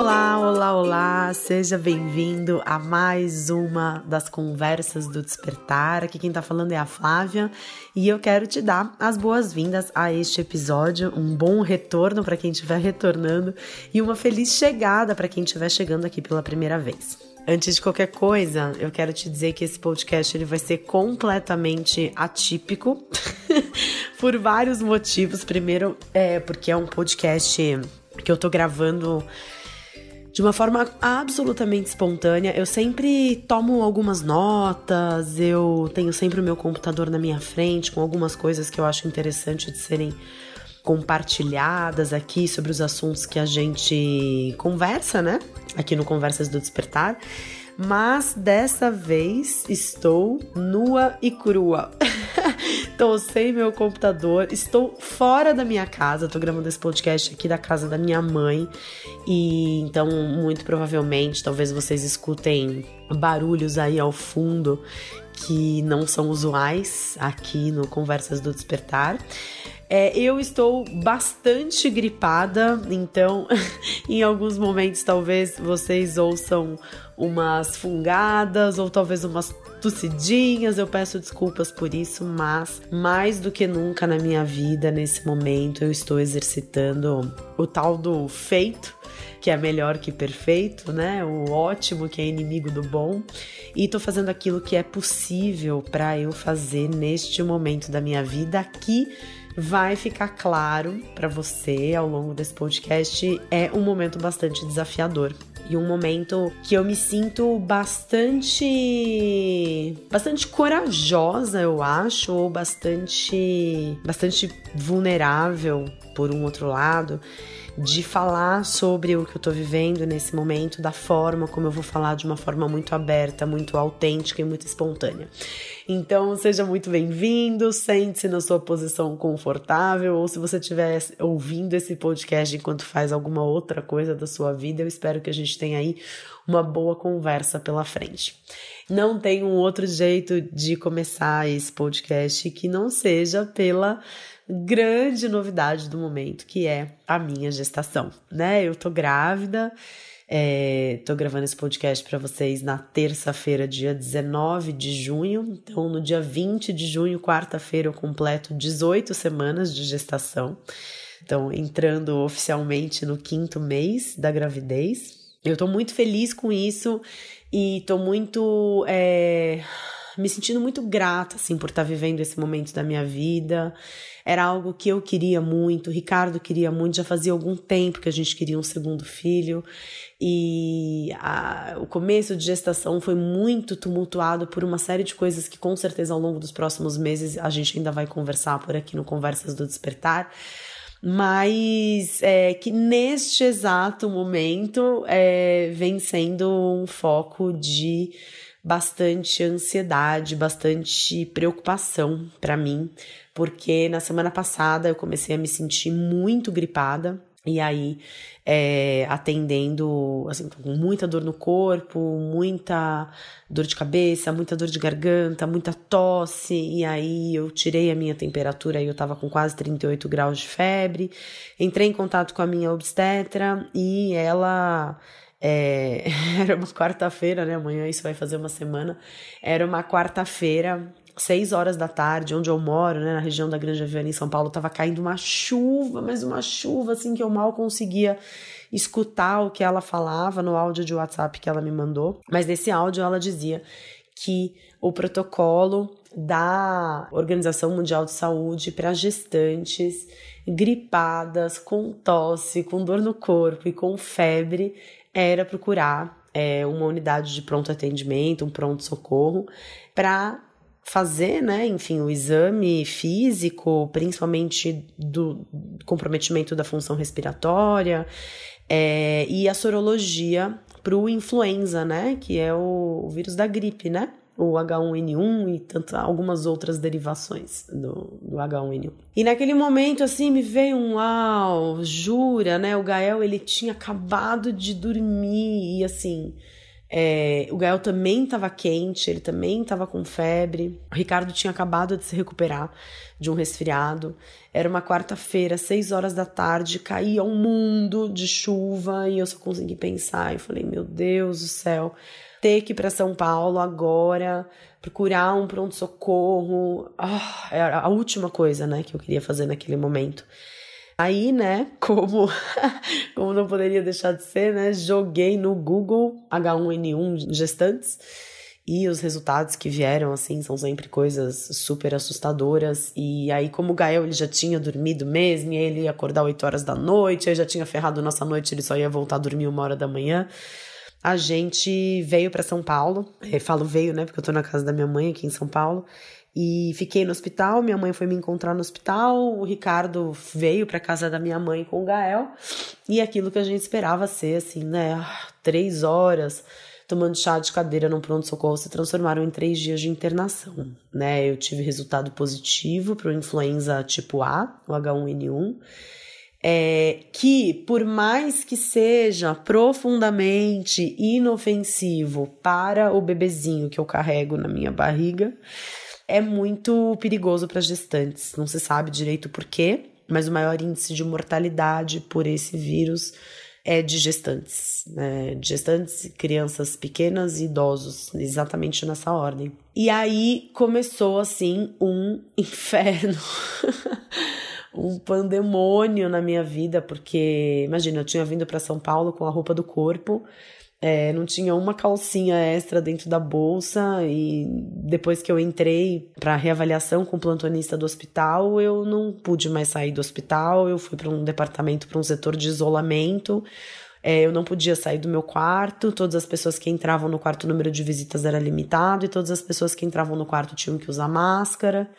Olá, olá, olá! Seja bem-vindo a mais uma das conversas do Despertar. Aqui quem tá falando é a Flávia e eu quero te dar as boas-vindas a este episódio, um bom retorno para quem estiver retornando e uma feliz chegada para quem estiver chegando aqui pela primeira vez. Antes de qualquer coisa, eu quero te dizer que esse podcast ele vai ser completamente atípico por vários motivos. Primeiro, é porque é um podcast que eu tô gravando de uma forma absolutamente espontânea. Eu sempre tomo algumas notas, eu tenho sempre o meu computador na minha frente com algumas coisas que eu acho interessante de serem compartilhadas aqui sobre os assuntos que a gente conversa, né? Aqui no Conversas do Despertar. Mas dessa vez estou nua e crua. Estou sem meu computador, estou fora da minha casa, estou gravando esse podcast aqui da casa da minha mãe. E então, muito provavelmente, talvez vocês escutem barulhos aí ao fundo que não são usuais aqui no Conversas do Despertar. É, eu estou bastante gripada, então em alguns momentos talvez vocês ouçam umas fungadas ou talvez umas tossidinhas, eu peço desculpas por isso, mas mais do que nunca na minha vida, nesse momento, eu estou exercitando o tal do feito, que é melhor que perfeito, né? O ótimo que é inimigo do bom, e tô fazendo aquilo que é possível para eu fazer neste momento da minha vida. Aqui vai ficar claro para você ao longo desse podcast. É um momento bastante desafiador e um momento que eu me sinto bastante bastante corajosa, eu acho, ou bastante bastante vulnerável por um outro lado de falar sobre o que eu tô vivendo nesse momento, da forma como eu vou falar de uma forma muito aberta, muito autêntica e muito espontânea. Então, seja muito bem-vindo, sente-se na sua posição confortável, ou se você estiver ouvindo esse podcast enquanto faz alguma outra coisa da sua vida, eu espero que a gente tenha aí uma boa conversa pela frente. Não tem um outro jeito de começar esse podcast que não seja pela grande novidade do momento, que é a minha gestação, né? Eu tô grávida, é, tô gravando esse podcast para vocês na terça-feira, dia 19 de junho. Então, no dia 20 de junho, quarta-feira, eu completo 18 semanas de gestação. Então, entrando oficialmente no quinto mês da gravidez. Eu tô muito feliz com isso e tô muito. É, me sentindo muito grata, assim, por estar tá vivendo esse momento da minha vida. Era algo que eu queria muito, o Ricardo queria muito, já fazia algum tempo que a gente queria um segundo filho. E a, o começo de gestação foi muito tumultuado por uma série de coisas que, com certeza, ao longo dos próximos meses, a gente ainda vai conversar por aqui no Conversas do Despertar mas é, que neste exato momento é, vem sendo um foco de bastante ansiedade, bastante preocupação para mim, porque na semana passada eu comecei a me sentir muito gripada. E aí, é, atendendo, assim, com muita dor no corpo, muita dor de cabeça, muita dor de garganta, muita tosse. E aí, eu tirei a minha temperatura e eu tava com quase 38 graus de febre. Entrei em contato com a minha obstetra e ela é, era uma quarta-feira, né? Amanhã isso vai fazer uma semana. Era uma quarta-feira, seis horas da tarde, onde eu moro, né? Na região da Grande Aviana, em São Paulo, tava caindo uma chuva, mas uma chuva assim que eu mal conseguia escutar o que ela falava no áudio de WhatsApp que ela me mandou. Mas nesse áudio ela dizia que o protocolo da Organização Mundial de Saúde para gestantes gripadas, com tosse, com dor no corpo e com febre era procurar é, uma unidade de pronto atendimento, um pronto socorro, para fazer, né, enfim, o exame físico, principalmente do comprometimento da função respiratória, é, e a sorologia para o influenza, né, que é o, o vírus da gripe, né? O H1N1 e tanto, algumas outras derivações do, do H1N1. E naquele momento, assim, me veio um uau, jura, né? O Gael, ele tinha acabado de dormir e, assim, É, o Gael também estava quente, ele também estava com febre. O Ricardo tinha acabado de se recuperar de um resfriado. Era uma quarta-feira, seis horas da tarde, caía um mundo de chuva e eu só consegui pensar. Eu falei, meu Deus do céu, ter que ir para São Paulo agora, procurar um pronto-socorro. Oh, era a última coisa né, que eu queria fazer naquele momento. Aí, né, como, como não poderia deixar de ser, né, joguei no Google H1N1 gestantes e os resultados que vieram, assim, são sempre coisas super assustadoras. E aí, como o Gael ele já tinha dormido mesmo, e ele ia acordar 8 horas da noite, aí já tinha ferrado nossa noite, ele só ia voltar a dormir uma hora da manhã. A gente veio para São Paulo, eu é, falo veio, né, porque eu tô na casa da minha mãe aqui em São Paulo. E fiquei no hospital, minha mãe foi me encontrar no hospital, o Ricardo veio para casa da minha mãe com o Gael, e aquilo que a gente esperava ser, assim, né, três horas tomando chá de cadeira no pronto-socorro se transformaram em três dias de internação, né? Eu tive resultado positivo para o influenza tipo A, o H1N1, é, que por mais que seja profundamente inofensivo para o bebezinho que eu carrego na minha barriga, é muito perigoso para gestantes. Não se sabe direito por quê, mas o maior índice de mortalidade por esse vírus é de gestantes, né? Gestantes, crianças pequenas e idosos, exatamente nessa ordem. E aí começou assim um inferno. Um pandemônio na minha vida, porque imagina, eu tinha vindo para São Paulo com a roupa do corpo, é, não tinha uma calcinha extra dentro da bolsa e depois que eu entrei para reavaliação com o plantonista do hospital, eu não pude mais sair do hospital, eu fui para um departamento, para um setor de isolamento. É, eu não podia sair do meu quarto, todas as pessoas que entravam no quarto, o número de visitas era limitado, e todas as pessoas que entravam no quarto tinham que usar máscara.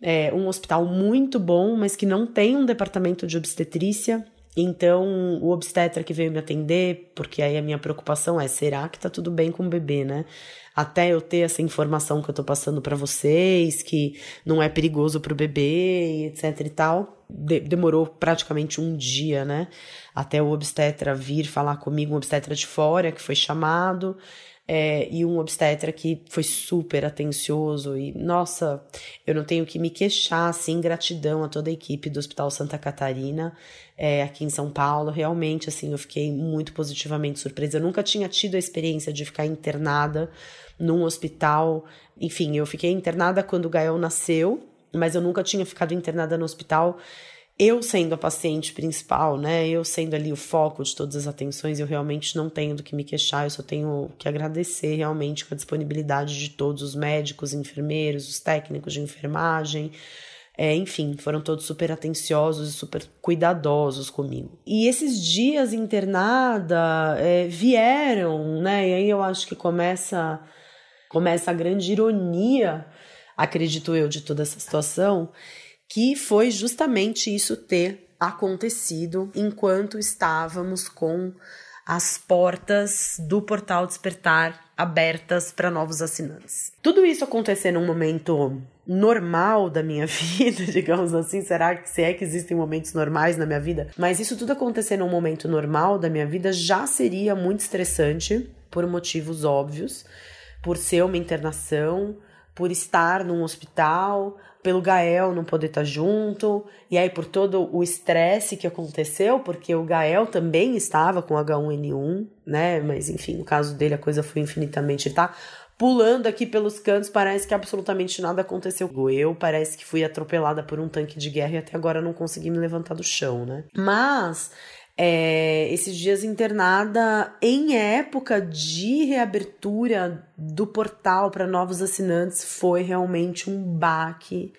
É um hospital muito bom, mas que não tem um departamento de obstetrícia. Então, o obstetra que veio me atender, porque aí a minha preocupação é: será que tá tudo bem com o bebê, né? Até eu ter essa informação que eu tô passando para vocês, que não é perigoso pro bebê, etc e tal. De demorou praticamente um dia, né? Até o obstetra vir falar comigo, um obstetra de fora que foi chamado é, e um obstetra que foi super atencioso e, nossa, eu não tenho que me queixar, assim, gratidão a toda a equipe do Hospital Santa Catarina, é, aqui em São Paulo, realmente, assim, eu fiquei muito positivamente surpresa, eu nunca tinha tido a experiência de ficar internada num hospital, enfim, eu fiquei internada quando o Gael nasceu, mas eu nunca tinha ficado internada no hospital eu sendo a paciente principal, né, eu sendo ali o foco de todas as atenções, eu realmente não tenho do que me queixar, eu só tenho que agradecer realmente com a disponibilidade de todos os médicos, enfermeiros, os técnicos de enfermagem, é, enfim, foram todos super atenciosos e super cuidadosos comigo. E esses dias internada é, vieram, né, e aí eu acho que começa, começa a grande ironia, acredito eu, de toda essa situação, que foi justamente isso ter acontecido enquanto estávamos com as portas do portal Despertar abertas para novos assinantes. Tudo isso acontecer num momento normal da minha vida, digamos assim, será que se é que existem momentos normais na minha vida? Mas isso tudo acontecer num momento normal da minha vida já seria muito estressante por motivos óbvios, por ser uma internação, por estar num hospital, pelo Gael não poder estar tá junto, e aí por todo o estresse que aconteceu, porque o Gael também estava com H1N1, né? Mas enfim, no caso dele a coisa foi infinitamente, tá? Pulando aqui pelos cantos, parece que absolutamente nada aconteceu. Eu parece que fui atropelada por um tanque de guerra e até agora não consegui me levantar do chão, né? Mas é, esses dias internada em época de reabertura do portal para novos assinantes foi realmente um baque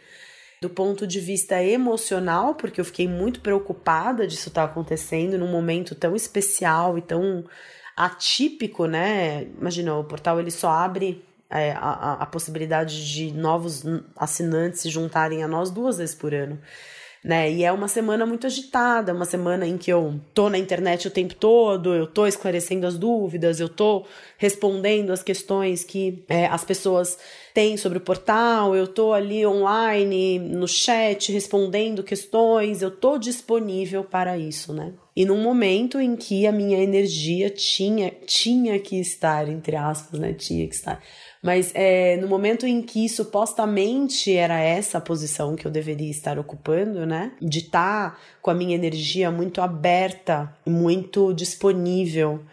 do ponto de vista emocional, porque eu fiquei muito preocupada disso estar tá acontecendo num momento tão especial e tão atípico, né? Imagina, o portal ele só abre é, a, a possibilidade de novos assinantes se juntarem a nós duas vezes por ano né? E é uma semana muito agitada, uma semana em que eu tô na internet o tempo todo, eu tô esclarecendo as dúvidas, eu tô respondendo as questões que é, as pessoas têm sobre o portal, eu tô ali online, no chat, respondendo questões, eu tô disponível para isso, né? E num momento em que a minha energia tinha, tinha que estar, entre aspas, né? Tinha que estar. Mas é, no momento em que supostamente era essa a posição que eu deveria estar ocupando, né? De estar tá com a minha energia muito aberta, muito disponível,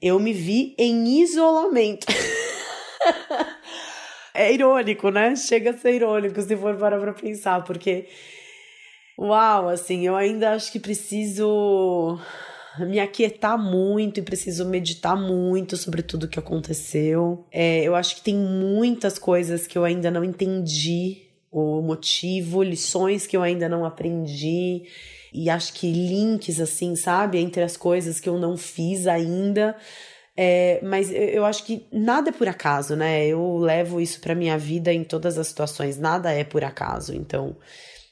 eu me vi em isolamento. é irônico, né? Chega a ser irônico se for parar pra pensar, porque Uau, assim, eu ainda acho que preciso me aquietar muito e preciso meditar muito sobre tudo que aconteceu. É, eu acho que tem muitas coisas que eu ainda não entendi o motivo, lições que eu ainda não aprendi e acho que links assim, sabe, entre as coisas que eu não fiz ainda. É, mas eu acho que nada é por acaso, né? Eu levo isso para minha vida em todas as situações, nada é por acaso. Então,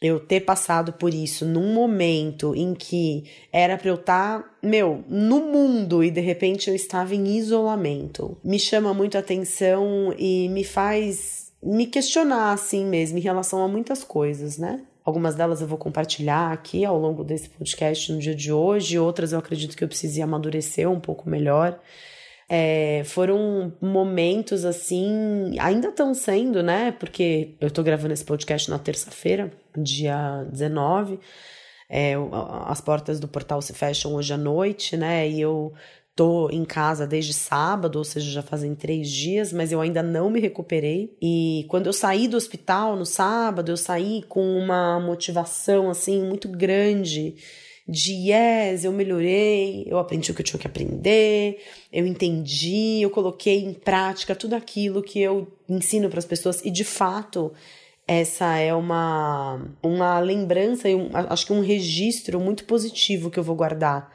eu ter passado por isso num momento em que era para eu estar, tá, meu, no mundo e de repente eu estava em isolamento, me chama muito a atenção e me faz me questionar assim mesmo em relação a muitas coisas, né? Algumas delas eu vou compartilhar aqui ao longo desse podcast no dia de hoje, outras eu acredito que eu precise amadurecer um pouco melhor. É, foram momentos assim, ainda estão sendo, né? Porque eu tô gravando esse podcast na terça-feira, dia 19. É, as portas do portal se fecham hoje à noite, né? E eu tô em casa desde sábado, ou seja, já fazem três dias, mas eu ainda não me recuperei. E quando eu saí do hospital no sábado, eu saí com uma motivação assim muito grande de yes, eu melhorei, eu aprendi o que eu tinha que aprender, eu entendi, eu coloquei em prática tudo aquilo que eu ensino para as pessoas. E de fato essa é uma uma lembrança e um, acho que um registro muito positivo que eu vou guardar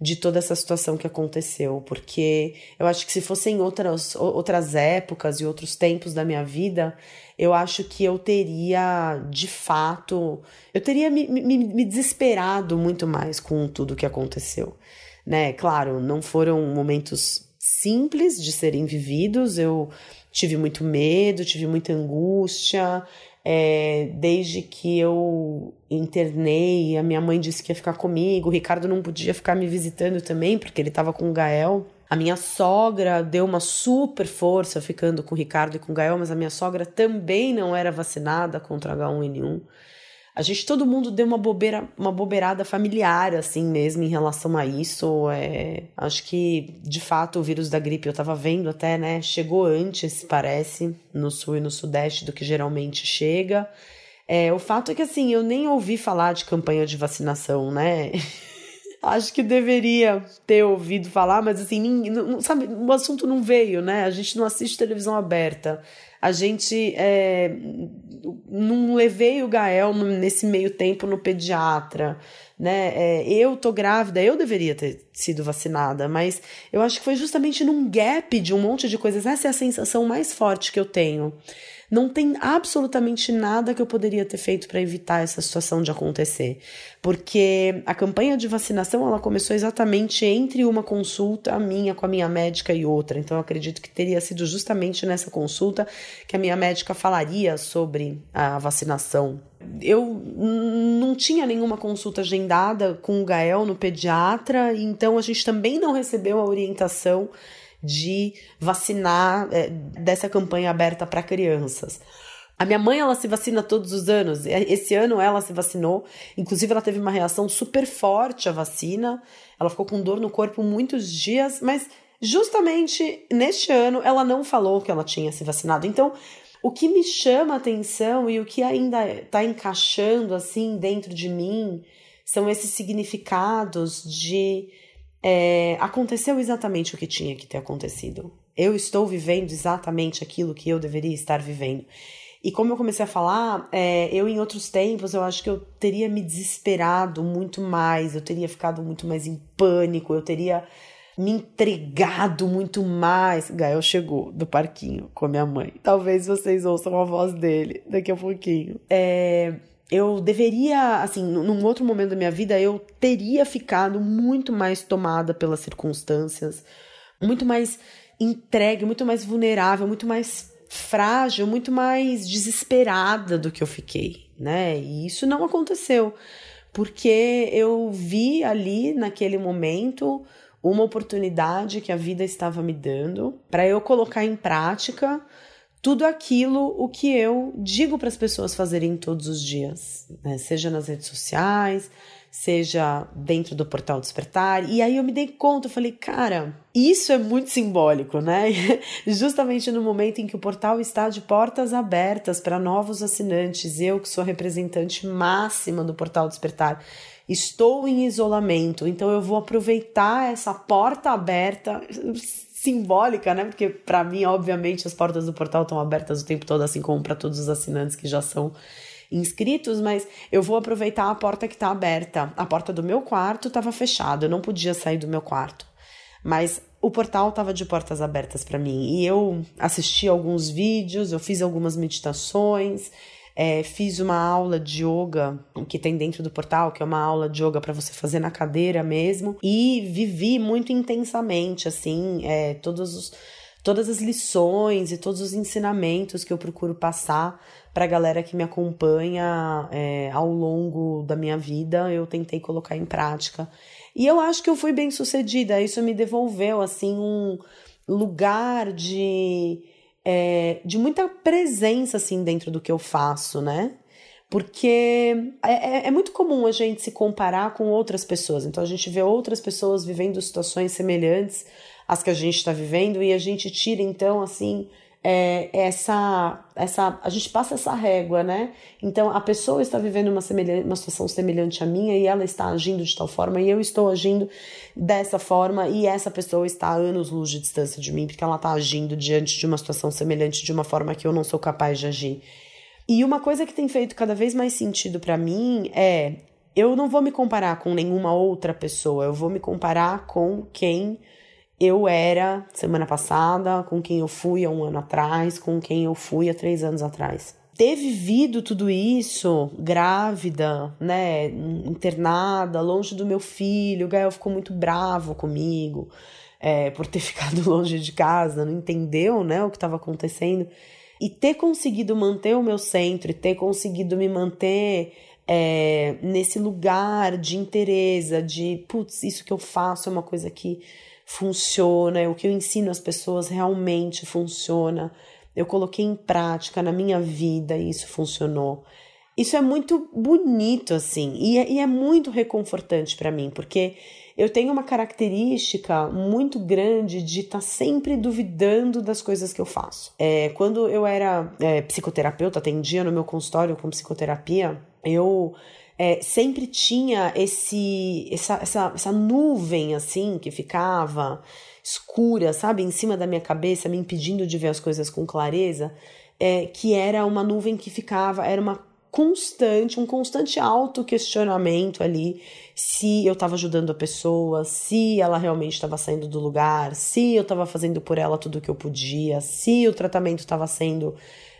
de toda essa situação que aconteceu, porque eu acho que se fossem outras, outras épocas e outros tempos da minha vida, eu acho que eu teria, de fato, eu teria me, me, me desesperado muito mais com tudo que aconteceu. Né? Claro, não foram momentos simples de serem vividos, eu tive muito medo, tive muita angústia, é, desde que eu internei, a minha mãe disse que ia ficar comigo, o Ricardo não podia ficar me visitando também, porque ele estava com o Gael. A minha sogra deu uma super força ficando com o Ricardo e com o Gael, mas a minha sogra também não era vacinada contra H1N1 a gente, todo mundo deu uma bobeira, uma bobeirada familiar, assim mesmo, em relação a isso. É, acho que, de fato, o vírus da gripe, eu tava vendo até, né? Chegou antes, parece, no sul e no sudeste do que geralmente chega. É, o fato é que, assim, eu nem ouvi falar de campanha de vacinação, né? acho que deveria ter ouvido falar, mas assim, não, sabe, o assunto não veio, né? A gente não assiste televisão aberta a gente é, não levei o Gael nesse meio tempo no pediatra, né? É, eu tô grávida, eu deveria ter sido vacinada, mas eu acho que foi justamente num gap de um monte de coisas. Essa é a sensação mais forte que eu tenho. Não tem absolutamente nada que eu poderia ter feito para evitar essa situação de acontecer, porque a campanha de vacinação ela começou exatamente entre uma consulta minha com a minha médica e outra. Então eu acredito que teria sido justamente nessa consulta que a minha médica falaria sobre a vacinação. Eu não tinha nenhuma consulta agendada com o Gael no pediatra, então a gente também não recebeu a orientação de vacinar é, dessa campanha aberta para crianças. A minha mãe, ela se vacina todos os anos. Esse ano ela se vacinou. Inclusive, ela teve uma reação super forte à vacina. Ela ficou com dor no corpo muitos dias, mas justamente neste ano ela não falou que ela tinha se vacinado. Então, o que me chama atenção e o que ainda está encaixando assim dentro de mim são esses significados de é, aconteceu exatamente o que tinha que ter acontecido. Eu estou vivendo exatamente aquilo que eu deveria estar vivendo. E como eu comecei a falar, é, eu em outros tempos eu acho que eu teria me desesperado muito mais, eu teria ficado muito mais em pânico, eu teria me entregado muito mais. Gael chegou do parquinho com a minha mãe. Talvez vocês ouçam a voz dele daqui a pouquinho. É, eu deveria, assim, num outro momento da minha vida, eu teria ficado muito mais tomada pelas circunstâncias, muito mais entregue, muito mais vulnerável, muito mais frágil, muito mais desesperada do que eu fiquei, né? E isso não aconteceu. porque eu vi ali naquele momento uma oportunidade que a vida estava me dando para eu colocar em prática tudo aquilo o que eu digo para as pessoas fazerem todos os dias, né? seja nas redes sociais, seja dentro do portal Despertar. E aí eu me dei conta, eu falei, cara, isso é muito simbólico, né? Justamente no momento em que o portal está de portas abertas para novos assinantes, eu que sou representante máxima do portal Despertar, estou em isolamento, então eu vou aproveitar essa porta aberta simbólica, né? Porque para mim, obviamente, as portas do portal estão abertas o tempo todo, assim como para todos os assinantes que já são inscritos, mas eu vou aproveitar a porta que está aberta. A porta do meu quarto estava fechada, eu não podia sair do meu quarto. Mas o portal estava de portas abertas para mim e eu assisti alguns vídeos, eu fiz algumas meditações, é, fiz uma aula de yoga que tem dentro do portal, que é uma aula de yoga para você fazer na cadeira mesmo, e vivi muito intensamente, assim, é, todos os, todas as lições e todos os ensinamentos que eu procuro passar para a galera que me acompanha é, ao longo da minha vida, eu tentei colocar em prática. E eu acho que eu fui bem sucedida, isso me devolveu, assim, um lugar de é, de muita presença assim dentro do que eu faço, né? Porque é, é, é, muito comum a gente se comparar com outras pessoas. Então a gente vê outras pessoas vivendo situações semelhantes às que a gente está vivendo e a gente tira então assim é, essa, essa, a gente passa essa régua, né? Então a pessoa está vivendo uma, uma situação semelhante à minha e ela está agindo de tal forma e eu estou agindo dessa forma e essa pessoa está a anos luz de distância de mim porque ela está agindo diante de uma situação semelhante de uma forma que eu não sou capaz de agir. E uma coisa que tem feito cada vez mais sentido para mim é eu não vou me comparar com nenhuma outra pessoa, eu vou me comparar com quem eu era semana passada, com quem eu fui há um ano atrás, com quem eu fui há três anos atrás. Ter vivido tudo isso, grávida, né, internada, longe do meu filho, o Gael ficou muito bravo comigo é, por ter ficado longe de casa, não entendeu, né, o que estava acontecendo. E ter conseguido manter o meu centro, e ter conseguido me manter é, nesse lugar de interesse, de, putz, isso que eu faço é uma coisa que funciona, o que eu ensino às pessoas realmente funciona. Eu coloquei em prática na minha vida e isso funcionou. Isso é muito bonito, assim, e é, e é muito reconfortante para mim, porque eu tenho uma característica muito grande de estar tá sempre duvidando das coisas que eu faço. É, quando eu era é, psicoterapeuta, atendia no meu consultório com psicoterapia, eu é, sempre tinha esse essa, essa, essa nuvem assim que ficava escura, sabe, em cima da minha cabeça, me impedindo de ver as coisas com clareza, é, que era uma nuvem que ficava, era uma constante, um constante auto-questionamento ali se eu estava ajudando a pessoa, se ela realmente estava saindo do lugar, se eu estava fazendo por ela tudo o que eu podia, se o tratamento estava sendo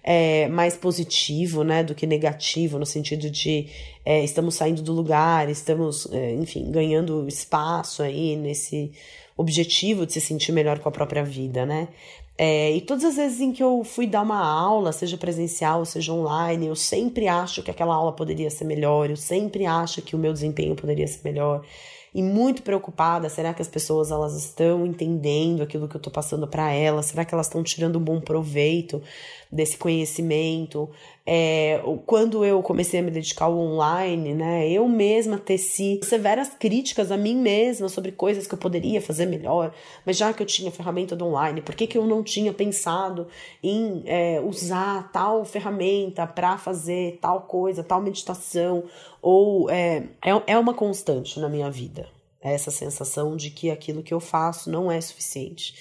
é, mais positivo, né, do que negativo, no sentido de é, estamos saindo do lugar, estamos, é, enfim, ganhando espaço aí nesse objetivo de se sentir melhor com a própria vida, né? É, e todas as vezes em que eu fui dar uma aula, seja presencial, seja online, eu sempre acho que aquela aula poderia ser melhor, eu sempre acho que o meu desempenho poderia ser melhor e muito preocupada. Será que as pessoas elas estão entendendo aquilo que eu estou passando para elas? Será que elas estão tirando um bom proveito desse conhecimento? É, quando eu comecei a me dedicar ao online, né, eu mesma teci severas críticas a mim mesma sobre coisas que eu poderia fazer melhor. Mas já que eu tinha ferramenta do online, por que, que eu não tinha pensado em é, usar tal ferramenta para fazer tal coisa, tal meditação? Ou é, é, é uma constante na minha vida essa sensação de que aquilo que eu faço não é suficiente.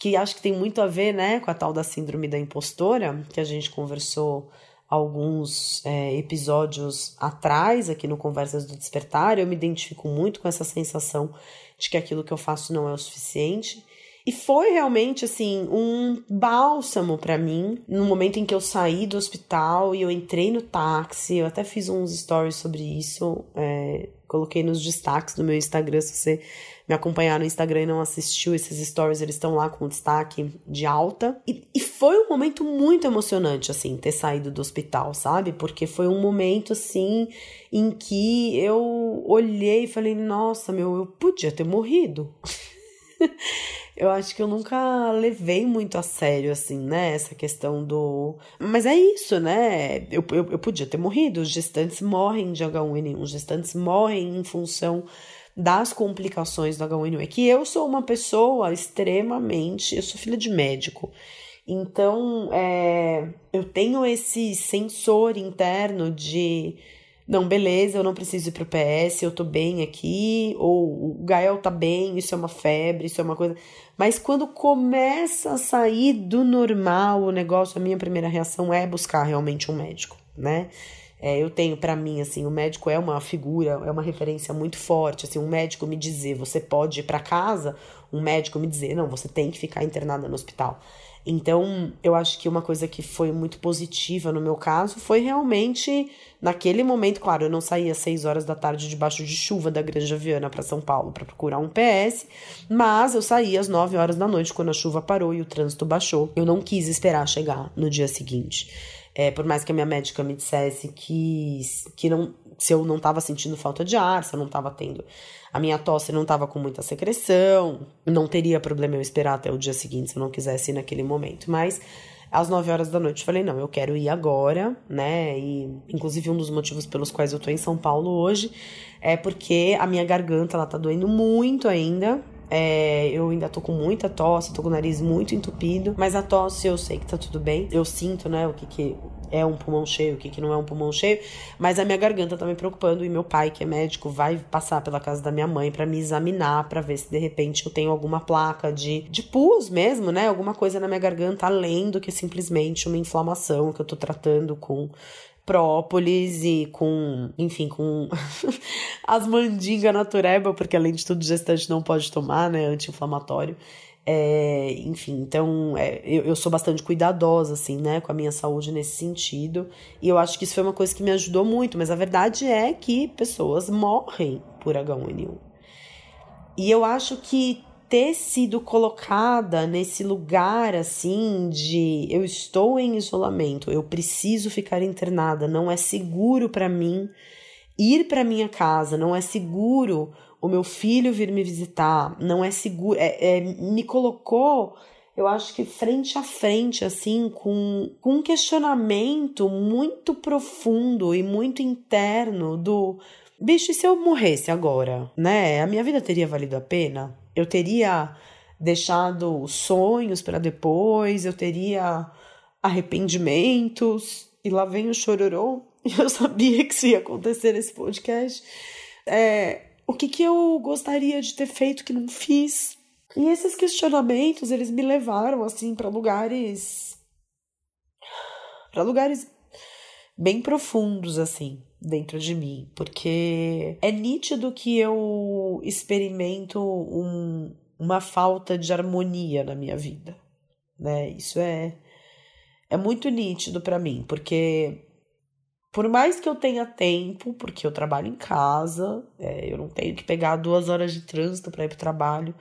Que acho que tem muito a ver né, com a tal da síndrome da impostora, que a gente conversou alguns é, episódios atrás aqui no Conversas do Despertar. Eu me identifico muito com essa sensação de que aquilo que eu faço não é o suficiente. E foi realmente assim um bálsamo para mim no momento em que eu saí do hospital e eu entrei no táxi. Eu até fiz uns stories sobre isso, é, coloquei nos destaques do meu Instagram. Se você me acompanhar no Instagram e não assistiu esses stories, eles estão lá com destaque de alta. E, e foi um momento muito emocionante, assim, ter saído do hospital, sabe? Porque foi um momento, assim, em que eu olhei e falei: nossa, meu, eu podia ter morrido. eu acho que eu nunca levei muito a sério, assim, né? Essa questão do. Mas é isso, né? Eu, eu, eu podia ter morrido. Os gestantes morrem de H1N1, os gestantes morrem em função das complicações do H1N1. É que eu sou uma pessoa extremamente. Eu sou filha de médico. Então, é, eu tenho esse sensor interno de não, beleza, eu não preciso ir pro PS, eu tô bem aqui, ou o Gael tá bem, isso é uma febre, isso é uma coisa. Mas quando começa a sair do normal o negócio, a minha primeira reação é buscar realmente um médico, né? É, eu tenho para mim assim, o médico é uma figura, é uma referência muito forte, assim, um médico me dizer, você pode ir para casa, um médico me dizer, não, você tem que ficar internada no hospital. Então, eu acho que uma coisa que foi muito positiva no meu caso foi realmente naquele momento, claro, eu não saía às 6 horas da tarde debaixo de chuva da Granja Viana para São Paulo para procurar um PS, mas eu saía às 9 horas da noite quando a chuva parou e o trânsito baixou. Eu não quis esperar chegar no dia seguinte. É, por mais que a minha médica me dissesse que, que não, se eu não estava sentindo falta de ar, se eu não estava tendo a minha tosse não estava com muita secreção, não teria problema eu esperar até o dia seguinte se eu não quisesse ir naquele momento. Mas às 9 horas da noite eu falei, não, eu quero ir agora, né? E inclusive um dos motivos pelos quais eu tô em São Paulo hoje é porque a minha garganta ela tá doendo muito ainda. É, eu ainda tô com muita tosse, tô com o nariz muito entupido, mas a tosse eu sei que tá tudo bem. Eu sinto, né, o que que é um pulmão cheio, o que, que não é um pulmão cheio, mas a minha garganta tá me preocupando e meu pai, que é médico, vai passar pela casa da minha mãe para me examinar, para ver se de repente eu tenho alguma placa de, de pus mesmo, né? Alguma coisa na minha garganta além do que simplesmente uma inflamação que eu tô tratando com própolis e com, enfim, com as mandingas natureba, porque além de tudo, gestante não pode tomar, né? Anti-inflamatório. É, enfim, então é, eu, eu sou bastante cuidadosa, assim, né, com a minha saúde nesse sentido. E eu acho que isso foi uma coisa que me ajudou muito, mas a verdade é que pessoas morrem por H1N1. E eu acho que ter sido colocada nesse lugar assim de eu estou em isolamento, eu preciso ficar internada, não é seguro para mim ir para minha casa, não é seguro o meu filho vir me visitar, não é seguro, é, é, me colocou, eu acho que frente a frente, assim, com, com um questionamento muito profundo e muito interno do bicho, e se eu morresse agora, né? A minha vida teria valido a pena? Eu teria deixado sonhos para depois, eu teria arrependimentos, e lá vem o chororô. E eu sabia que isso ia acontecer nesse podcast. É, o que, que eu gostaria de ter feito que não fiz? E esses questionamentos, eles me levaram assim para lugares para lugares bem profundos assim dentro de mim, porque é nítido que eu experimento um, uma falta de harmonia na minha vida, né? Isso é é muito nítido para mim, porque por mais que eu tenha tempo, porque eu trabalho em casa, é, eu não tenho que pegar duas horas de trânsito para ir para o trabalho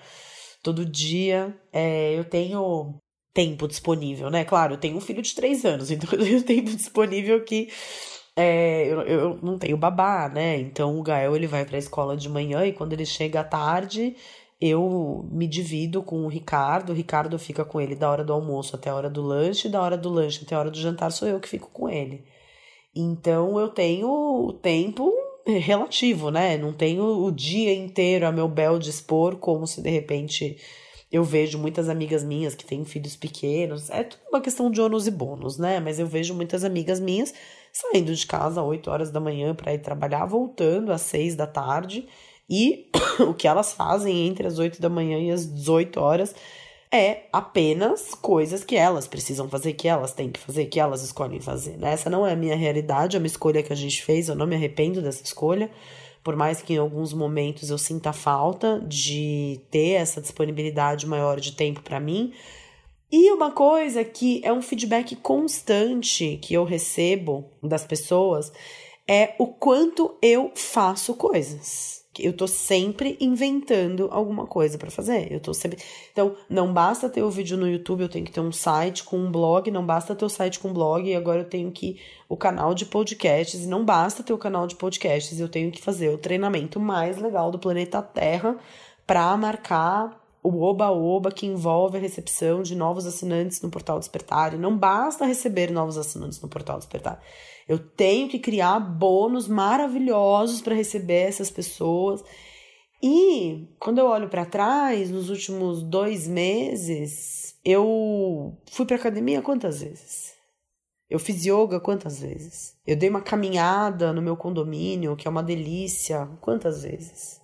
todo dia, é, eu tenho tempo disponível, né? Claro, eu tenho um filho de três anos, então eu tenho tempo disponível que é, eu, eu não tenho babá, né? Então o Gael ele vai para a escola de manhã e quando ele chega à tarde eu me divido com o Ricardo. O Ricardo fica com ele da hora do almoço até a hora do lanche, da hora do lanche até a hora do jantar sou eu que fico com ele. Então eu tenho o tempo relativo, né? Não tenho o dia inteiro a meu bel dispor, como se de repente eu vejo muitas amigas minhas que têm filhos pequenos. É tudo uma questão de ônus e bônus, né? Mas eu vejo muitas amigas minhas saindo de casa às 8 horas da manhã para ir trabalhar, voltando às 6 da tarde. E o que elas fazem entre as 8 da manhã e as 18 horas é apenas coisas que elas precisam fazer, que elas têm que fazer, que elas escolhem fazer. Né? Essa não é a minha realidade, é uma escolha que a gente fez, eu não me arrependo dessa escolha, por mais que em alguns momentos eu sinta falta de ter essa disponibilidade maior de tempo para mim. E uma coisa que é um feedback constante que eu recebo das pessoas é o quanto eu faço coisas eu tô sempre inventando alguma coisa para fazer. Eu tô sempre. Então, não basta ter o vídeo no YouTube, eu tenho que ter um site com um blog, não basta ter o site com um blog, e agora eu tenho que o canal de podcasts, e não basta ter o canal de podcasts, eu tenho que fazer o treinamento mais legal do planeta Terra para marcar o oba-oba que envolve a recepção de novos assinantes no Portal Despertar. E não basta receber novos assinantes no Portal Despertar. Eu tenho que criar bônus maravilhosos para receber essas pessoas. E quando eu olho para trás, nos últimos dois meses, eu fui para academia quantas vezes? Eu fiz yoga quantas vezes? Eu dei uma caminhada no meu condomínio, que é uma delícia, quantas vezes?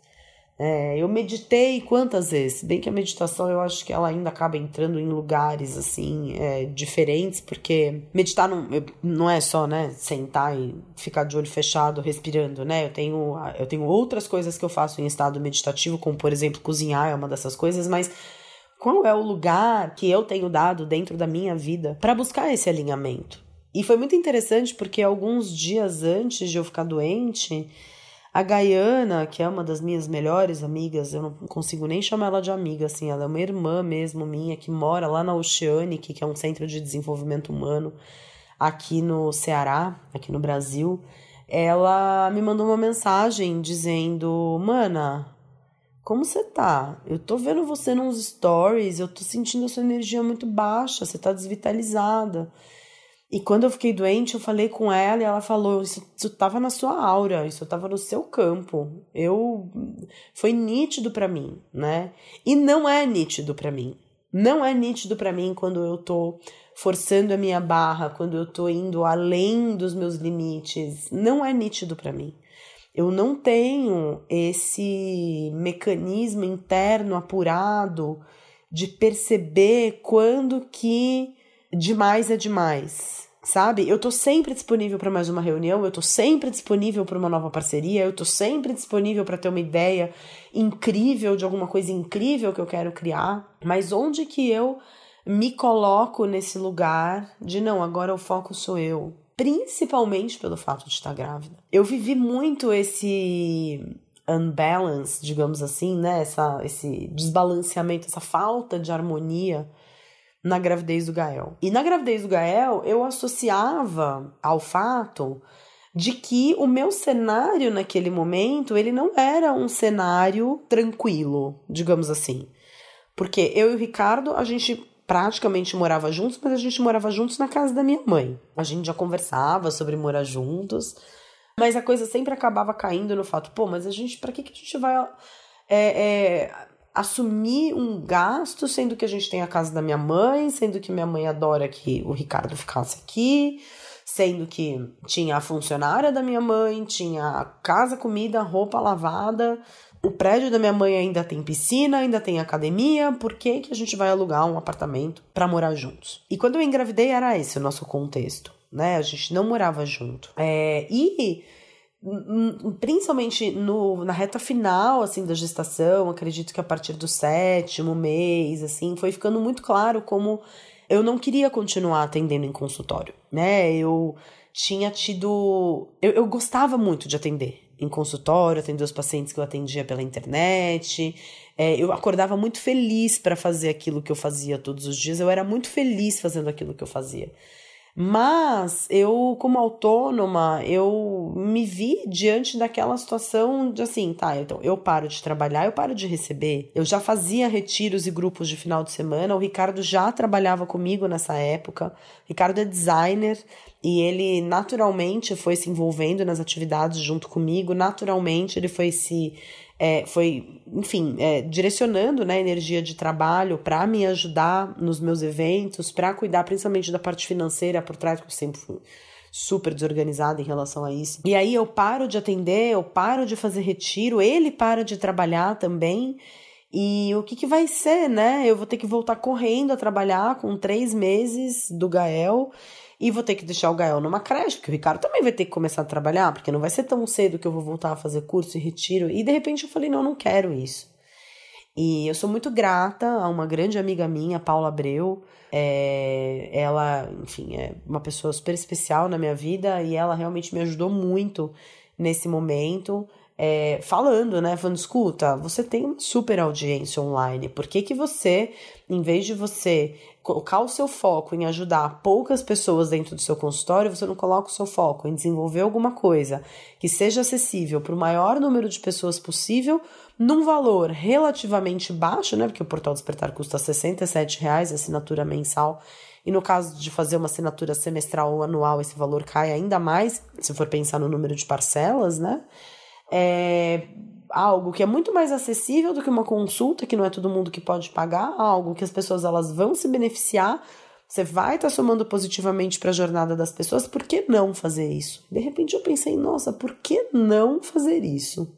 É, eu meditei quantas vezes? Bem que a meditação eu acho que ela ainda acaba entrando em lugares assim é, diferentes, porque meditar não, não é só né, sentar e ficar de olho fechado respirando, né? Eu tenho, eu tenho outras coisas que eu faço em estado meditativo, como por exemplo cozinhar é uma dessas coisas, mas qual é o lugar que eu tenho dado dentro da minha vida para buscar esse alinhamento? E foi muito interessante porque alguns dias antes de eu ficar doente, a Gaiana, que é uma das minhas melhores amigas, eu não consigo nem chamar ela de amiga, assim, ela é uma irmã mesmo minha, que mora lá na Oceanic, que é um centro de desenvolvimento humano aqui no Ceará, aqui no Brasil. Ela me mandou uma mensagem dizendo: Mana, como você tá? Eu tô vendo você nos stories, eu tô sentindo a sua energia muito baixa, você tá desvitalizada. E quando eu fiquei doente, eu falei com ela e ela falou: Isso, isso tava na sua aura, isso tava no seu campo. Eu. Foi nítido para mim, né? E não é nítido para mim. Não é nítido para mim quando eu tô forçando a minha barra, quando eu tô indo além dos meus limites. Não é nítido para mim. Eu não tenho esse mecanismo interno apurado de perceber quando que demais é demais. Sabe? Eu tô sempre disponível para mais uma reunião, eu tô sempre disponível para uma nova parceria, eu tô sempre disponível para ter uma ideia incrível de alguma coisa incrível que eu quero criar. Mas onde que eu me coloco nesse lugar de não, agora o foco sou eu, principalmente pelo fato de estar grávida. Eu vivi muito esse unbalance, digamos assim, né? Essa, esse desbalanceamento, essa falta de harmonia na gravidez do Gael. E na gravidez do Gael, eu associava ao fato de que o meu cenário naquele momento, ele não era um cenário tranquilo, digamos assim. Porque eu e o Ricardo, a gente praticamente morava juntos, mas a gente morava juntos na casa da minha mãe. A gente já conversava sobre morar juntos, mas a coisa sempre acabava caindo no fato, pô, mas a gente, para que, que a gente vai é, é, assumir um gasto, sendo que a gente tem a casa da minha mãe, sendo que minha mãe adora que o Ricardo ficasse aqui, sendo que tinha a funcionária da minha mãe, tinha casa, comida, roupa lavada. O prédio da minha mãe ainda tem piscina, ainda tem academia, por que, que a gente vai alugar um apartamento para morar juntos? E quando eu engravidei era esse o nosso contexto, né? A gente não morava junto. É, e principalmente no, na reta final assim da gestação, acredito que a partir do sétimo mês, assim, foi ficando muito claro como eu não queria continuar atendendo em consultório, né? Eu tinha tido, eu, eu gostava muito de atender em consultório, atender os pacientes que eu atendia pela internet. É, eu acordava muito feliz para fazer aquilo que eu fazia todos os dias. Eu era muito feliz fazendo aquilo que eu fazia. Mas eu, como autônoma, eu me vi diante daquela situação de assim, tá, então eu paro de trabalhar, eu paro de receber. Eu já fazia retiros e grupos de final de semana, o Ricardo já trabalhava comigo nessa época. O Ricardo é designer e ele naturalmente foi se envolvendo nas atividades junto comigo, naturalmente ele foi se é, foi, enfim, é, direcionando né, energia de trabalho para me ajudar nos meus eventos, para cuidar principalmente da parte financeira por trás, que eu sempre fui super desorganizada em relação a isso. E aí eu paro de atender, eu paro de fazer retiro, ele para de trabalhar também. E o que, que vai ser, né? Eu vou ter que voltar correndo a trabalhar com três meses do Gael e vou ter que deixar o Gael numa creche, porque o Ricardo também vai ter que começar a trabalhar, porque não vai ser tão cedo que eu vou voltar a fazer curso e retiro. E de repente eu falei: não, não quero isso. E eu sou muito grata a uma grande amiga minha, Paula Abreu. É, ela, enfim, é uma pessoa super especial na minha vida e ela realmente me ajudou muito nesse momento é, falando, né? Falando, escuta, você tem uma super audiência online. Por que, que você, em vez de você colocar o seu foco em ajudar poucas pessoas dentro do seu consultório, você não coloca o seu foco em desenvolver alguma coisa que seja acessível para o maior número de pessoas possível, num valor relativamente baixo, né? Porque o Portal Despertar custa R$ reais assinatura mensal. E no caso de fazer uma assinatura semestral ou anual, esse valor cai ainda mais, se for pensar no número de parcelas, né? é, algo que é muito mais acessível do que uma consulta, que não é todo mundo que pode pagar, algo que as pessoas elas vão se beneficiar, você vai estar tá somando positivamente para a jornada das pessoas, por que não fazer isso? De repente eu pensei, nossa, por que não fazer isso?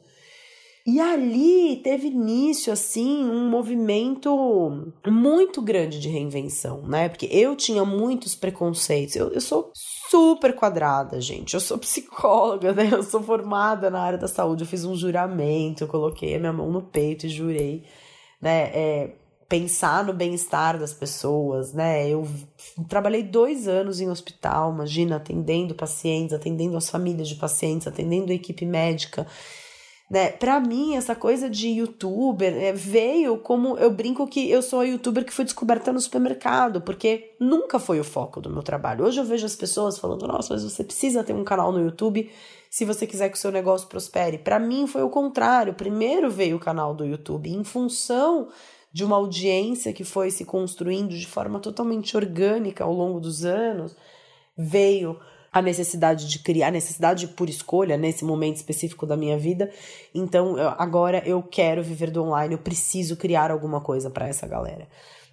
E ali teve início, assim, um movimento muito grande de reinvenção, né? Porque eu tinha muitos preconceitos. Eu, eu sou super quadrada, gente. Eu sou psicóloga, né? Eu sou formada na área da saúde. Eu fiz um juramento, eu coloquei a minha mão no peito e jurei, né? É, pensar no bem-estar das pessoas, né? Eu trabalhei dois anos em hospital, imagina, atendendo pacientes, atendendo as famílias de pacientes, atendendo a equipe médica né? Para mim, essa coisa de youtuber é, veio como eu brinco que eu sou a youtuber que foi descoberta no supermercado, porque nunca foi o foco do meu trabalho. Hoje eu vejo as pessoas falando: nossa, mas você precisa ter um canal no YouTube se você quiser que o seu negócio prospere. Para mim foi o contrário. Primeiro veio o canal do YouTube, em função de uma audiência que foi se construindo de forma totalmente orgânica ao longo dos anos, veio a necessidade de criar, a necessidade por escolha nesse momento específico da minha vida. Então, eu, agora eu quero viver do online, eu preciso criar alguma coisa para essa galera.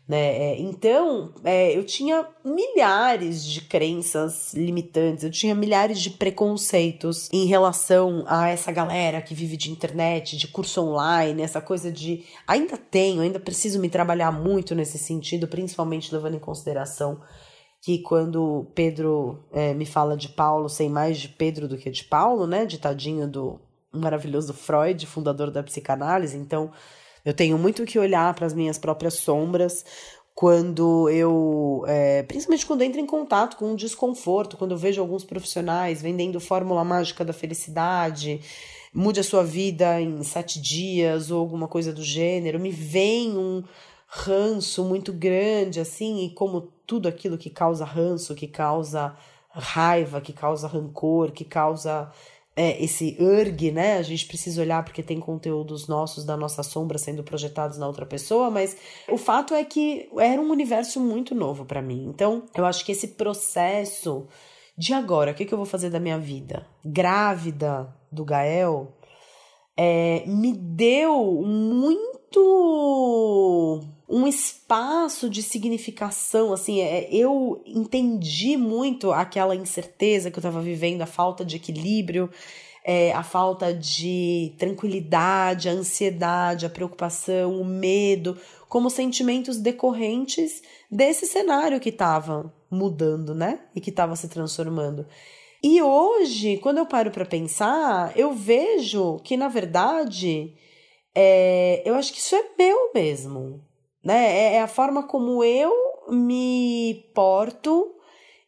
Né? É, então, é, eu tinha milhares de crenças limitantes, eu tinha milhares de preconceitos em relação a essa galera que vive de internet, de curso online, essa coisa de. Ainda tenho, ainda preciso me trabalhar muito nesse sentido, principalmente levando em consideração que quando Pedro é, me fala de Paulo, sei mais de Pedro do que de Paulo, né? Ditadinho do maravilhoso Freud, fundador da psicanálise. Então, eu tenho muito que olhar para as minhas próprias sombras quando eu, é, principalmente quando entro em contato com um desconforto, quando eu vejo alguns profissionais vendendo fórmula mágica da felicidade, mude a sua vida em sete dias ou alguma coisa do gênero, me vem um ranço muito grande, assim, e como tudo aquilo que causa ranço, que causa raiva, que causa rancor, que causa é, esse erg, né? A gente precisa olhar porque tem conteúdos nossos da nossa sombra sendo projetados na outra pessoa, mas o fato é que era um universo muito novo para mim. Então, eu acho que esse processo de agora, o que, que eu vou fazer da minha vida? Grávida do Gael, é, me deu muito um espaço de significação, assim, é, eu entendi muito aquela incerteza que eu estava vivendo, a falta de equilíbrio, é, a falta de tranquilidade, a ansiedade, a preocupação, o medo, como sentimentos decorrentes desse cenário que estava mudando, né? E que estava se transformando. E hoje, quando eu paro para pensar, eu vejo que, na verdade, é, eu acho que isso é meu mesmo né? É, é a forma como eu me porto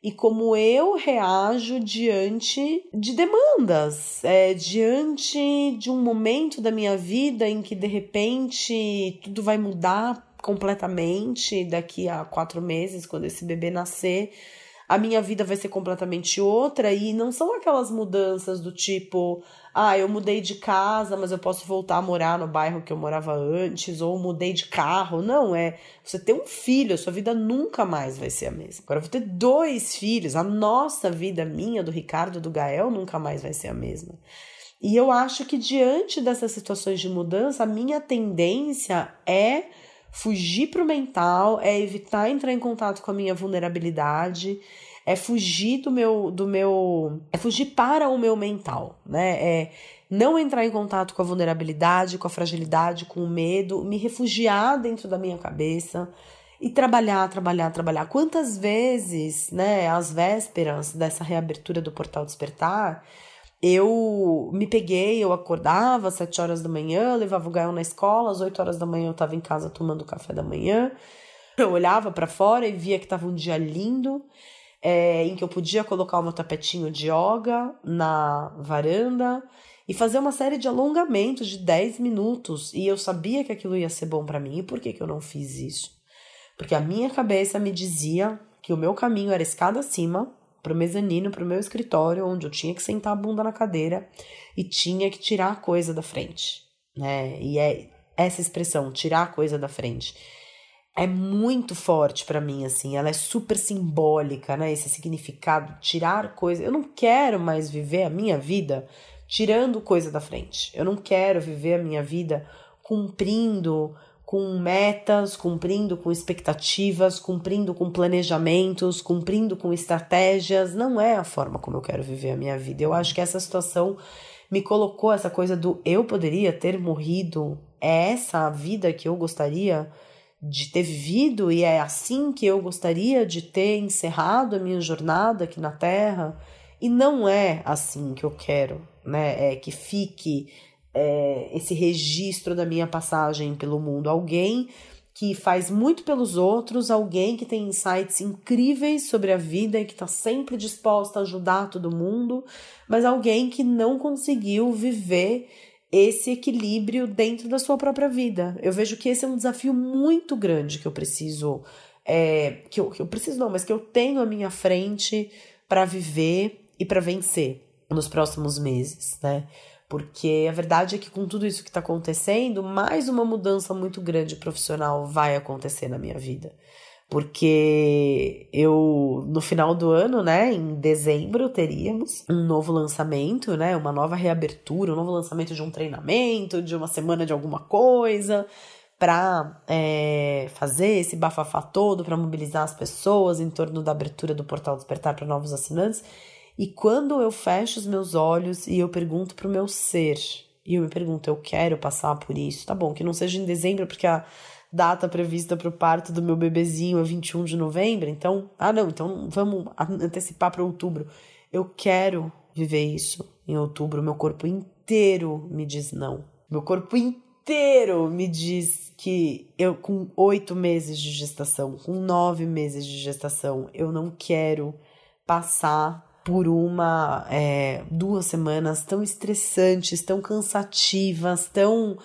e como eu reajo diante de demandas, é, diante de um momento da minha vida em que de repente tudo vai mudar completamente daqui a quatro meses, quando esse bebê nascer a minha vida vai ser completamente outra e não são aquelas mudanças do tipo, ah, eu mudei de casa, mas eu posso voltar a morar no bairro que eu morava antes, ou mudei de carro. Não, é você ter um filho, a sua vida nunca mais vai ser a mesma. Agora eu vou ter dois filhos, a nossa vida, minha, do Ricardo, do Gael, nunca mais vai ser a mesma. E eu acho que diante dessas situações de mudança, a minha tendência é Fugir para o mental é evitar entrar em contato com a minha vulnerabilidade, é fugir do meu, do meu, é fugir para o meu mental, né? É não entrar em contato com a vulnerabilidade, com a fragilidade, com o medo, me refugiar dentro da minha cabeça e trabalhar, trabalhar, trabalhar. Quantas vezes, né, às vésperas dessa reabertura do Portal Despertar, eu me peguei, eu acordava às sete horas da manhã, levava o Gael na escola, às oito horas da manhã eu estava em casa tomando café da manhã. Eu olhava para fora e via que estava um dia lindo, é, em que eu podia colocar o meu tapetinho de yoga na varanda e fazer uma série de alongamentos de 10 minutos. E eu sabia que aquilo ia ser bom para mim. E por que, que eu não fiz isso? Porque a minha cabeça me dizia que o meu caminho era escada acima, pro mezanino, pro meu escritório, onde eu tinha que sentar a bunda na cadeira e tinha que tirar a coisa da frente, né? E é essa expressão, tirar a coisa da frente. É muito forte para mim, assim, ela é super simbólica, né? Esse significado, tirar coisa. Eu não quero mais viver a minha vida tirando coisa da frente. Eu não quero viver a minha vida cumprindo com metas, cumprindo com expectativas, cumprindo com planejamentos, cumprindo com estratégias. Não é a forma como eu quero viver a minha vida. Eu acho que essa situação me colocou essa coisa do eu poderia ter morrido. É essa a vida que eu gostaria de ter vivido e é assim que eu gostaria de ter encerrado a minha jornada aqui na Terra. E não é assim que eu quero, né? É que fique é, esse registro da minha passagem pelo mundo. Alguém que faz muito pelos outros, alguém que tem insights incríveis sobre a vida e que está sempre disposta a ajudar todo mundo, mas alguém que não conseguiu viver esse equilíbrio dentro da sua própria vida. Eu vejo que esse é um desafio muito grande que eu preciso, é, que, eu, que eu preciso não, mas que eu tenho à minha frente para viver e para vencer nos próximos meses, né? Porque a verdade é que com tudo isso que está acontecendo, mais uma mudança muito grande profissional vai acontecer na minha vida. Porque eu, no final do ano, né, em dezembro, teríamos um novo lançamento, né, uma nova reabertura, um novo lançamento de um treinamento, de uma semana de alguma coisa, para é, fazer esse bafafá todo, para mobilizar as pessoas em torno da abertura do portal Despertar para novos assinantes. E quando eu fecho os meus olhos e eu pergunto pro meu ser, e eu me pergunto, eu quero passar por isso, tá bom, que não seja em dezembro, porque a data prevista para o parto do meu bebezinho é 21 de novembro, então, ah não, então vamos antecipar para outubro. Eu quero viver isso em outubro, meu corpo inteiro me diz não. Meu corpo inteiro me diz que eu, com oito meses de gestação, com nove meses de gestação, eu não quero passar por uma é, duas semanas tão estressantes, tão cansativas, tão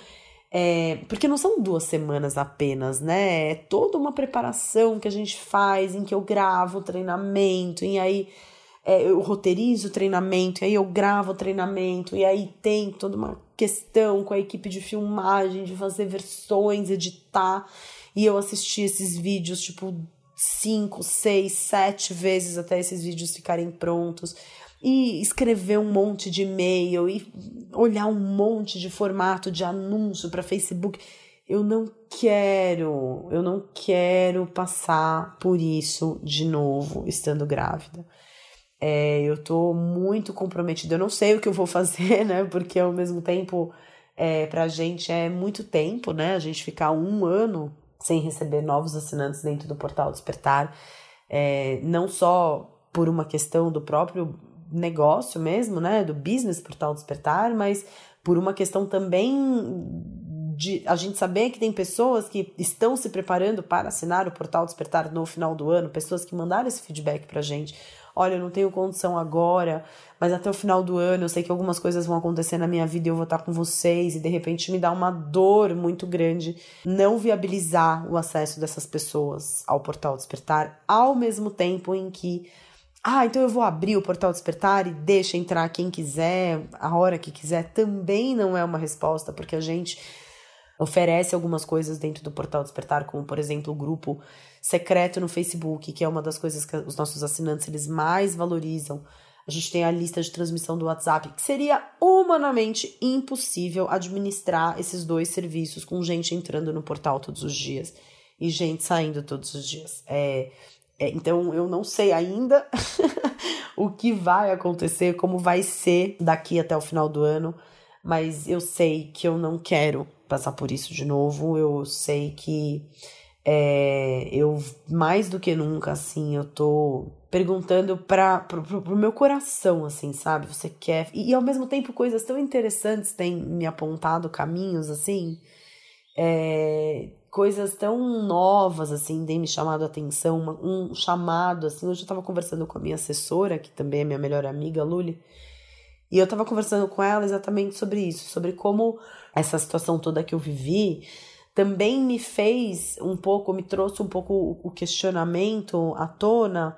é, porque não são duas semanas apenas, né? É toda uma preparação que a gente faz, em que eu gravo o treinamento, e aí é, eu roteirizo o treinamento, e aí eu gravo o treinamento, e aí tem toda uma questão com a equipe de filmagem, de fazer versões, editar, e eu assisti esses vídeos, tipo, cinco, seis, sete vezes até esses vídeos ficarem prontos e escrever um monte de e-mail e olhar um monte de formato de anúncio para Facebook. Eu não quero, eu não quero passar por isso de novo estando grávida. É, eu tô muito comprometida. Eu não sei o que eu vou fazer, né? Porque ao mesmo tempo, é, pra gente é muito tempo, né? A gente ficar um ano sem receber novos assinantes dentro do portal Despertar, é, não só por uma questão do próprio negócio mesmo, né, do business Portal Despertar, mas por uma questão também de a gente saber que tem pessoas que estão se preparando para assinar o Portal Despertar no final do ano, pessoas que mandaram esse feedback pra gente olha, eu não tenho condição agora, mas até o final do ano eu sei que algumas coisas vão acontecer na minha vida e eu vou estar com vocês, e de repente me dá uma dor muito grande não viabilizar o acesso dessas pessoas ao portal Despertar, ao mesmo tempo em que. Ah, então eu vou abrir o portal Despertar e deixa entrar quem quiser, a hora que quiser, também não é uma resposta, porque a gente oferece algumas coisas dentro do portal Despertar, como por exemplo o grupo secreto no Facebook, que é uma das coisas que os nossos assinantes eles mais valorizam. A gente tem a lista de transmissão do WhatsApp, que seria humanamente impossível administrar esses dois serviços com gente entrando no portal todos os dias e gente saindo todos os dias. É, é, então eu não sei ainda o que vai acontecer, como vai ser daqui até o final do ano, mas eu sei que eu não quero passar por isso de novo. Eu sei que É, eu, mais do que nunca, assim, eu tô perguntando para pro, pro, pro, meu coração, assim, sabe? Você quer. E, e, ao mesmo tempo, coisas tão interessantes têm me apontado caminhos, assim. É, coisas tão novas, assim, têm me chamado a atenção. Uma, um chamado, assim. Hoje eu tava conversando com a minha assessora, que também é minha melhor amiga, Luli. E eu tava conversando com ela exatamente sobre isso, sobre como essa situação toda que eu vivi também me fez um pouco, me trouxe um pouco o questionamento à tona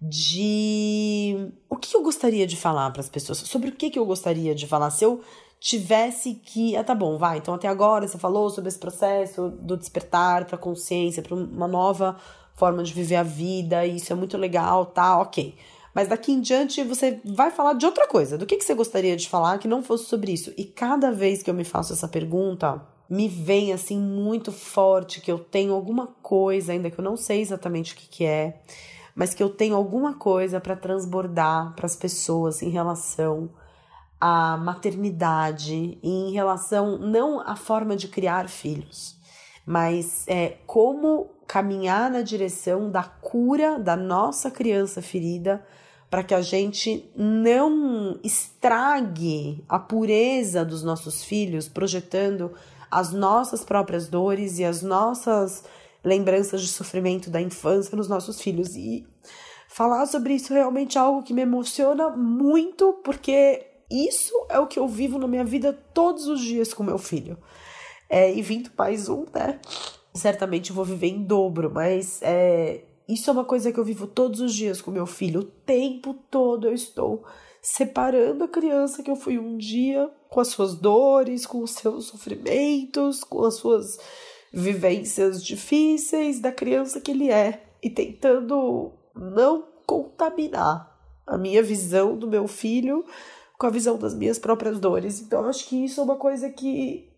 de o que eu gostaria de falar para as pessoas, sobre o que, que eu gostaria de falar. Se eu tivesse que. Ah, tá bom, vai. Então, até agora você falou sobre esse processo do despertar para a consciência, para uma nova forma de viver a vida, isso é muito legal, tá? Ok. Mas daqui em diante você vai falar de outra coisa. Do que, que você gostaria de falar que não fosse sobre isso? E cada vez que eu me faço essa pergunta, me vem assim muito forte que eu tenho alguma coisa, ainda que eu não sei exatamente o que, que é, mas que eu tenho alguma coisa para transbordar para as pessoas em relação à maternidade, em relação não à forma de criar filhos, mas é como caminhar na direção da cura da nossa criança ferida para que a gente não estrague a pureza dos nossos filhos, projetando as nossas próprias dores e as nossas lembranças de sofrimento da infância nos nossos filhos. E falar sobre isso é realmente algo que me emociona muito, porque isso é o que eu vivo na minha vida todos os dias com meu filho. É, e vindo mais um, né? Certamente vou viver em dobro, mas é, isso é uma coisa que eu vivo todos os dias com meu filho. O tempo todo eu estou separando a criança que eu fui um dia, com as suas dores, com os seus sofrimentos, com as suas vivências difíceis, da criança que ele é, e tentando não contaminar a minha visão do meu filho com a visão das minhas próprias dores. Então, acho que isso é uma coisa que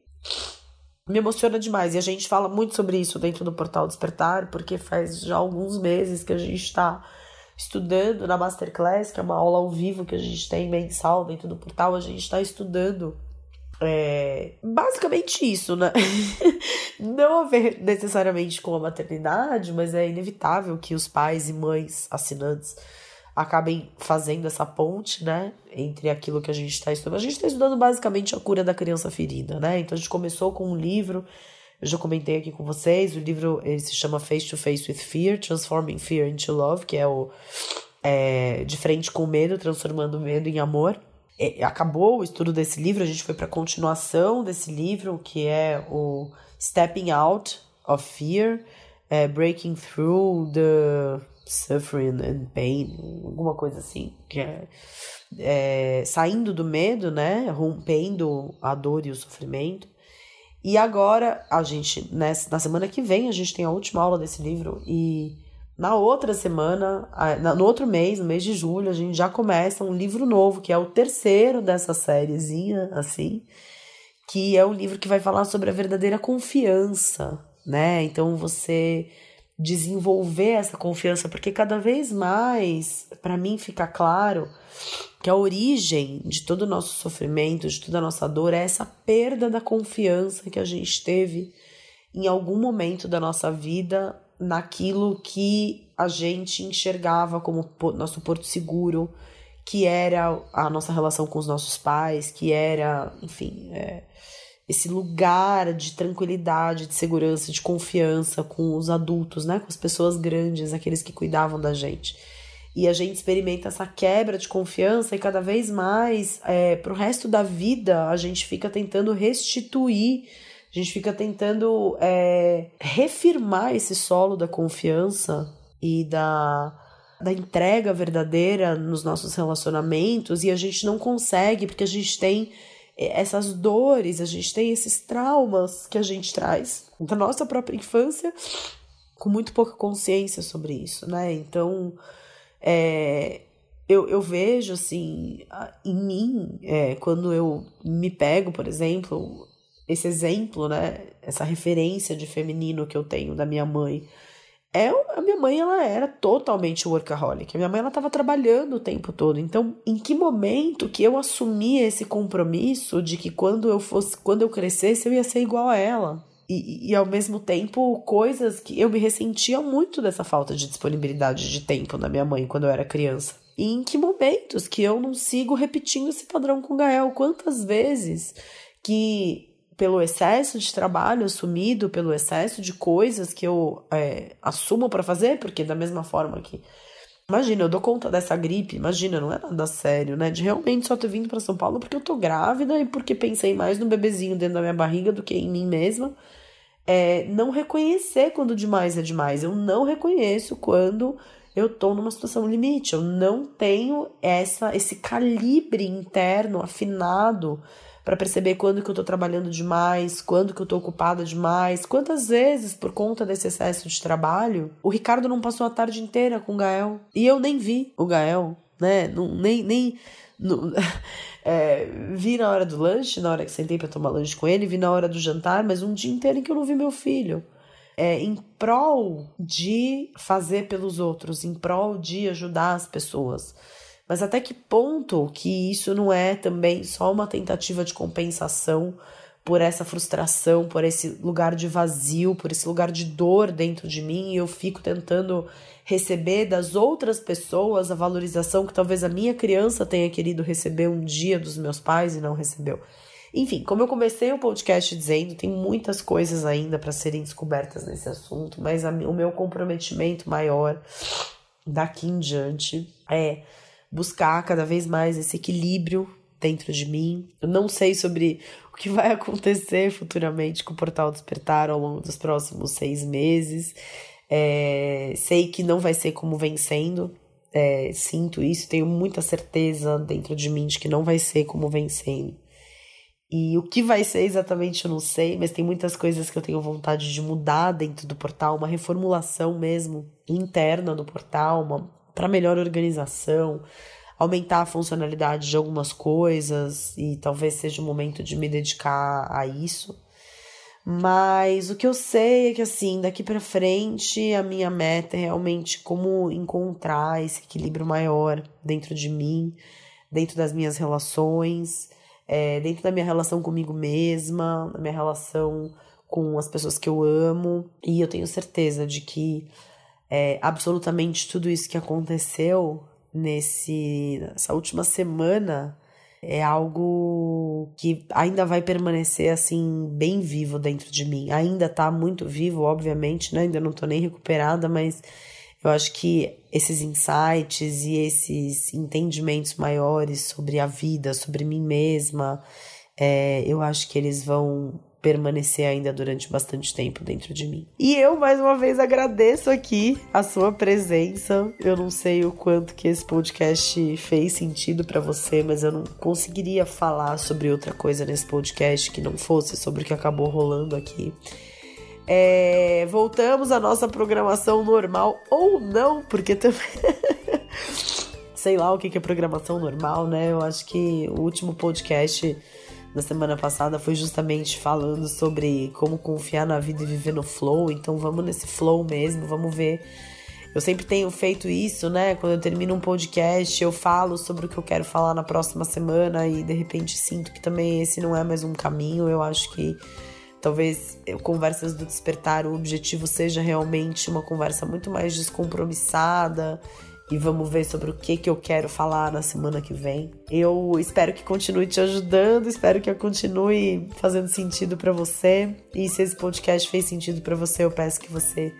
me emociona demais. E a gente fala muito sobre isso dentro do Portal Despertar, porque faz já alguns meses que a gente está estudando na Masterclass, que é uma aula ao vivo que a gente tem mensal dentro do portal, a gente está estudando é, basicamente isso, né? Não a ver necessariamente com a maternidade, mas é inevitável que os pais e mães assinantes acabem fazendo essa ponte, né, entre aquilo que a gente está estudando. A gente está estudando basicamente a cura da criança ferida, né? Então a gente começou com um livro, eu já comentei aqui com vocês, o livro ele se chama Face to Face with Fear, Transforming Fear into Love, que é o é, de frente com o medo, transformando o medo em amor. Acabou o estudo desse livro, a gente foi para a continuação desse livro, que é o Stepping Out of Fear, é, Breaking Through the Suffering and Pain, alguma coisa assim, que é, é, saindo do medo, né, rompendo a dor e o sofrimento. E agora, a gente, nessa, na semana que vem, a gente tem a última aula desse livro e na outra semana, no outro mês, no mês de julho, a gente já começa um livro novo, que é o terceiro dessa sériezinha, assim, que é um livro que vai falar sobre a verdadeira confiança, né? Então você desenvolver essa confiança, porque cada vez mais, para mim, fica claro que a origem de todo o nosso sofrimento, de toda a nossa dor, é essa perda da confiança que a gente teve em algum momento da nossa vida naquilo que a gente enxergava como nosso porto seguro, que era a nossa relação com os nossos pais, que era, enfim, é, esse lugar de tranquilidade, de segurança, de confiança com os adultos, né? Com as pessoas grandes, aqueles que cuidavam da gente. E a gente experimenta essa quebra de confiança e cada vez mais, é, pro resto da vida, a gente fica tentando restituir, a gente fica tentando é, refirmar esse solo da confiança e da, da entrega verdadeira nos nossos relacionamentos e a gente não consegue porque a gente tem essas dores, a gente tem esses traumas que a gente traz da nossa própria infância com muito pouca consciência sobre isso, né? Então, é, eu, eu vejo, assim, em mim, é, quando eu me pego, por exemplo, esse exemplo, né? Essa referência de feminino que eu tenho da minha mãe, é, a minha mãe ela era totalmente workaholic. A minha mãe ela estava trabalhando o tempo todo. Então, em que momento que eu assumi esse compromisso de que quando eu fosse, quando eu crescesse, eu ia ser igual a ela? e, e, ao mesmo tempo coisas que eu me ressentia muito dessa falta de disponibilidade de tempo na minha mãe quando eu era criança. E em que momentos que eu não sigo repetindo esse padrão com o Gael? Quantas vezes que pelo excesso de trabalho assumido, pelo excesso de coisas que eu é, assumo para fazer, porque da mesma forma que Imagina, eu dou conta dessa gripe, imagina, não é nada sério, né? De realmente só ter vindo para São Paulo porque eu tô grávida e porque pensei mais no bebezinho dentro da minha barriga do que em mim mesma é não reconhecer quando demais é demais. Eu não reconheço quando eu tô numa situação limite. Eu não tenho essa esse calibre interno afinado para perceber quando que eu tô trabalhando demais, quando que eu tô ocupada demais. Quantas vezes, por conta desse excesso de trabalho, o Ricardo não passou a tarde inteira com o Gael e eu nem vi o Gael, né? Não, nem nem é, vi na hora do lanche, na hora que sentei para tomar lanche com ele, vi na hora do jantar, mas um dia inteiro em que eu não vi meu filho. É, em prol de fazer pelos outros, em prol de ajudar as pessoas. Mas até que ponto que isso não é também só uma tentativa de compensação por essa frustração, por esse lugar de vazio, por esse lugar de dor dentro de mim, e eu fico tentando receber das outras pessoas a valorização que talvez a minha criança tenha querido receber um dia dos meus pais e não recebeu. Enfim, como eu comecei o podcast dizendo, tem muitas coisas ainda para serem descobertas nesse assunto, mas a, o meu comprometimento maior daqui em diante é buscar cada vez mais esse equilíbrio dentro de mim. Eu não sei sobre o que vai acontecer futuramente com o Portal Despertar ao longo dos próximos seis meses. É, sei que não vai ser como vem sendo. É, sinto isso, tenho muita certeza dentro de mim de que não vai ser como vem sendo. E o que vai ser exatamente eu não sei, mas tem muitas coisas que eu tenho vontade de mudar dentro do portal, uma reformulação mesmo interna do portal, para melhor organização, aumentar a funcionalidade de algumas coisas e talvez seja o momento de me dedicar a isso. Mas o que eu sei é que assim, daqui para frente, a minha meta é realmente como encontrar esse equilíbrio maior dentro de mim, dentro das minhas relações, é, dentro da minha relação comigo mesma, da minha relação com as pessoas que eu amo. E eu tenho certeza de que é, absolutamente tudo isso que aconteceu nesse, nessa última semana é algo que ainda vai permanecer assim bem vivo dentro de mim. Ainda tá muito vivo, obviamente, né? Ainda não tô nem recuperada, mas eu acho que esses insights e esses entendimentos maiores sobre a vida, sobre mim mesma, é, eu acho que eles vão permanecer ainda durante bastante tempo dentro de mim. E eu mais uma vez agradeço aqui a sua presença. Eu não sei o quanto que esse podcast fez sentido para você, mas eu não conseguiria falar sobre outra coisa nesse podcast que não fosse sobre o que acabou rolando aqui. É, voltamos à nossa programação normal ou não, porque também sei lá o que é programação normal, né? Eu acho que o último podcast na semana passada foi justamente falando sobre como confiar na vida e viver no flow. Então vamos nesse flow mesmo, vamos ver. Eu sempre tenho feito isso, né? Quando eu termino um podcast, eu falo sobre o que eu quero falar na próxima semana e de repente sinto que também esse não é mais um caminho. Eu acho que talvez conversas do despertar, o objetivo seja realmente uma conversa muito mais descompromissada e vamos ver sobre o que, que eu quero falar na semana que vem. Eu espero que continue te ajudando, espero que eu continue fazendo sentido para você. E se esse podcast fez sentido para você, eu peço que você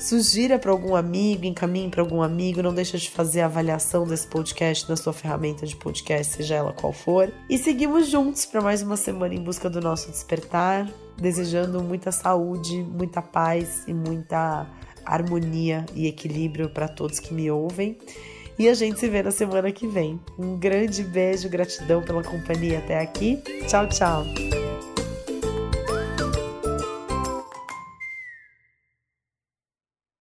sugira para algum amigo, encaminhe para algum amigo, não deixa de fazer a avaliação desse podcast na sua ferramenta de podcast, seja ela qual for. E seguimos juntos para mais uma semana em busca do nosso despertar, desejando muita saúde, muita paz e muita harmonia e equilíbrio para todos que me ouvem. E a gente se vê na semana que vem. Um grande beijo, gratidão pela companhia até aqui. Tchau, tchau.